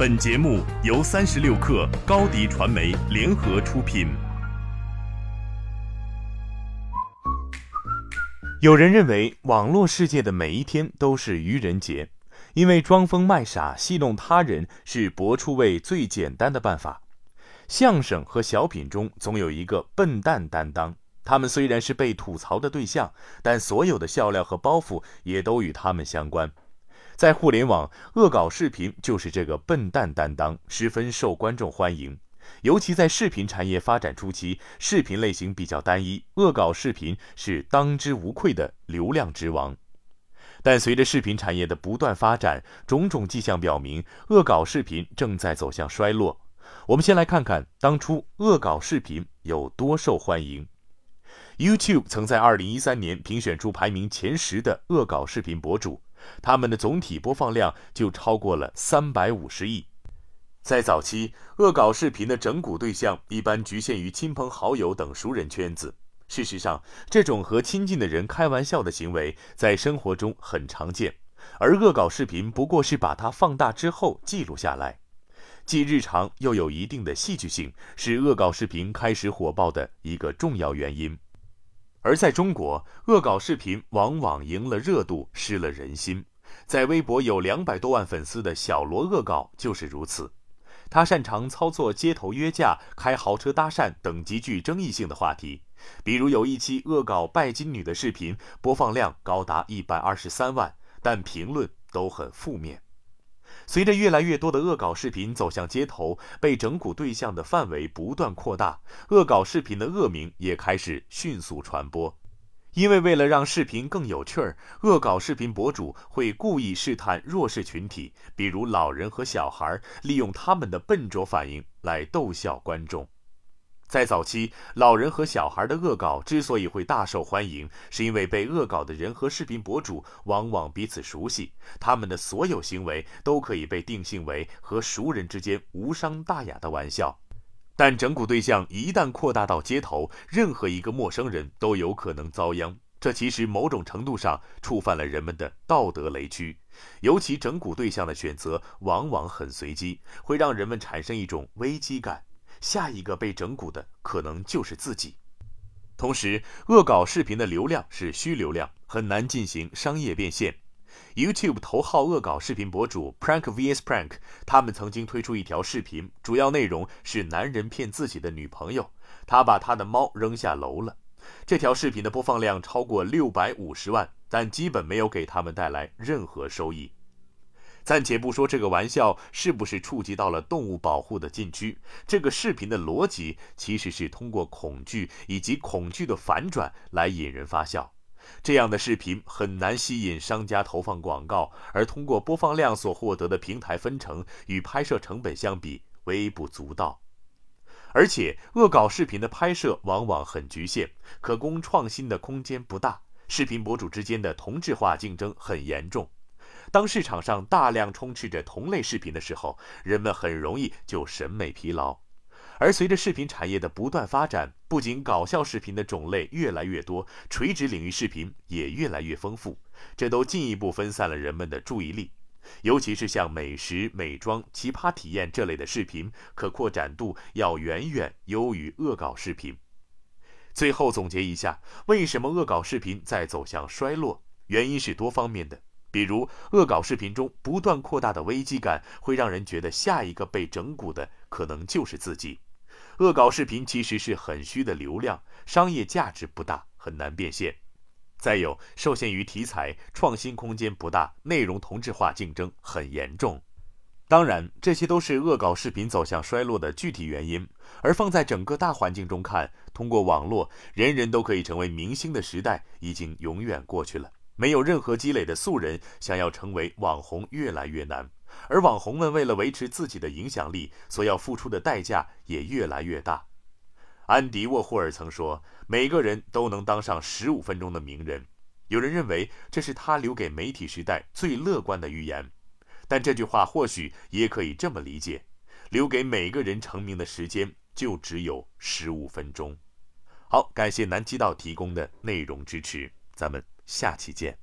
本节目由三十六克高低传媒联合出品。有人认为网络世界的每一天都是愚人节，因为装疯卖傻、戏弄他人是博出位最简单的办法。相声和小品中总有一个笨蛋担当，他们虽然是被吐槽的对象，但所有的笑料和包袱也都与他们相关。在互联网，恶搞视频就是这个笨蛋担当，十分受观众欢迎。尤其在视频产业发展初期，视频类型比较单一，恶搞视频是当之无愧的流量之王。但随着视频产业的不断发展，种种迹象表明，恶搞视频正在走向衰落。我们先来看看当初恶搞视频有多受欢迎。YouTube 曾在2013年评选出排名前十的恶搞视频博主。他们的总体播放量就超过了三百五十亿。在早期，恶搞视频的整蛊对象一般局限于亲朋好友等熟人圈子。事实上，这种和亲近的人开玩笑的行为在生活中很常见，而恶搞视频不过是把它放大之后记录下来，既日常又有一定的戏剧性，是恶搞视频开始火爆的一个重要原因。而在中国，恶搞视频往往赢了热度，失了人心。在微博有两百多万粉丝的小罗恶搞就是如此。他擅长操作街头约架、开豪车搭讪等极具争议性的话题，比如有一期恶搞拜金女的视频，播放量高达一百二十三万，但评论都很负面。随着越来越多的恶搞视频走向街头，被整蛊对象的范围不断扩大，恶搞视频的恶名也开始迅速传播。因为为了让视频更有趣儿，恶搞视频博主会故意试探弱势群体，比如老人和小孩，利用他们的笨拙反应来逗笑观众。在早期，老人和小孩的恶搞之所以会大受欢迎，是因为被恶搞的人和视频博主往往彼此熟悉，他们的所有行为都可以被定性为和熟人之间无伤大雅的玩笑。但整蛊对象一旦扩大到街头，任何一个陌生人都有可能遭殃。这其实某种程度上触犯了人们的道德雷区。尤其整蛊对象的选择往往很随机，会让人们产生一种危机感。下一个被整蛊的可能就是自己。同时，恶搞视频的流量是虚流量，很难进行商业变现。YouTube 头号恶搞视频博主 Prank vs Prank，他们曾经推出一条视频，主要内容是男人骗自己的女朋友，他把他的猫扔下楼了。这条视频的播放量超过六百五十万，但基本没有给他们带来任何收益。暂且不说这个玩笑是不是触及到了动物保护的禁区，这个视频的逻辑其实是通过恐惧以及恐惧的反转来引人发笑。这样的视频很难吸引商家投放广告，而通过播放量所获得的平台分成与拍摄成本相比微不足道。而且，恶搞视频的拍摄往往很局限，可供创新的空间不大，视频博主之间的同质化竞争很严重。当市场上大量充斥着同类视频的时候，人们很容易就审美疲劳。而随着视频产业的不断发展，不仅搞笑视频的种类越来越多，垂直领域视频也越来越丰富，这都进一步分散了人们的注意力。尤其是像美食、美妆、奇葩体验这类的视频，可扩展度要远远优于恶搞视频。最后总结一下，为什么恶搞视频在走向衰落？原因是多方面的。比如，恶搞视频中不断扩大的危机感，会让人觉得下一个被整蛊的可能就是自己。恶搞视频其实是很虚的流量，商业价值不大，很难变现。再有，受限于题材，创新空间不大，内容同质化竞争很严重。当然，这些都是恶搞视频走向衰落的具体原因。而放在整个大环境中看，通过网络，人人都可以成为明星的时代已经永远过去了。没有任何积累的素人想要成为网红越来越难，而网红们为了维持自己的影响力，所要付出的代价也越来越大。安迪沃霍尔曾说：“每个人都能当上十五分钟的名人。”有人认为这是他留给媒体时代最乐观的预言，但这句话或许也可以这么理解：留给每个人成名的时间就只有十五分钟。好，感谢南极道提供的内容支持，咱们。下期见。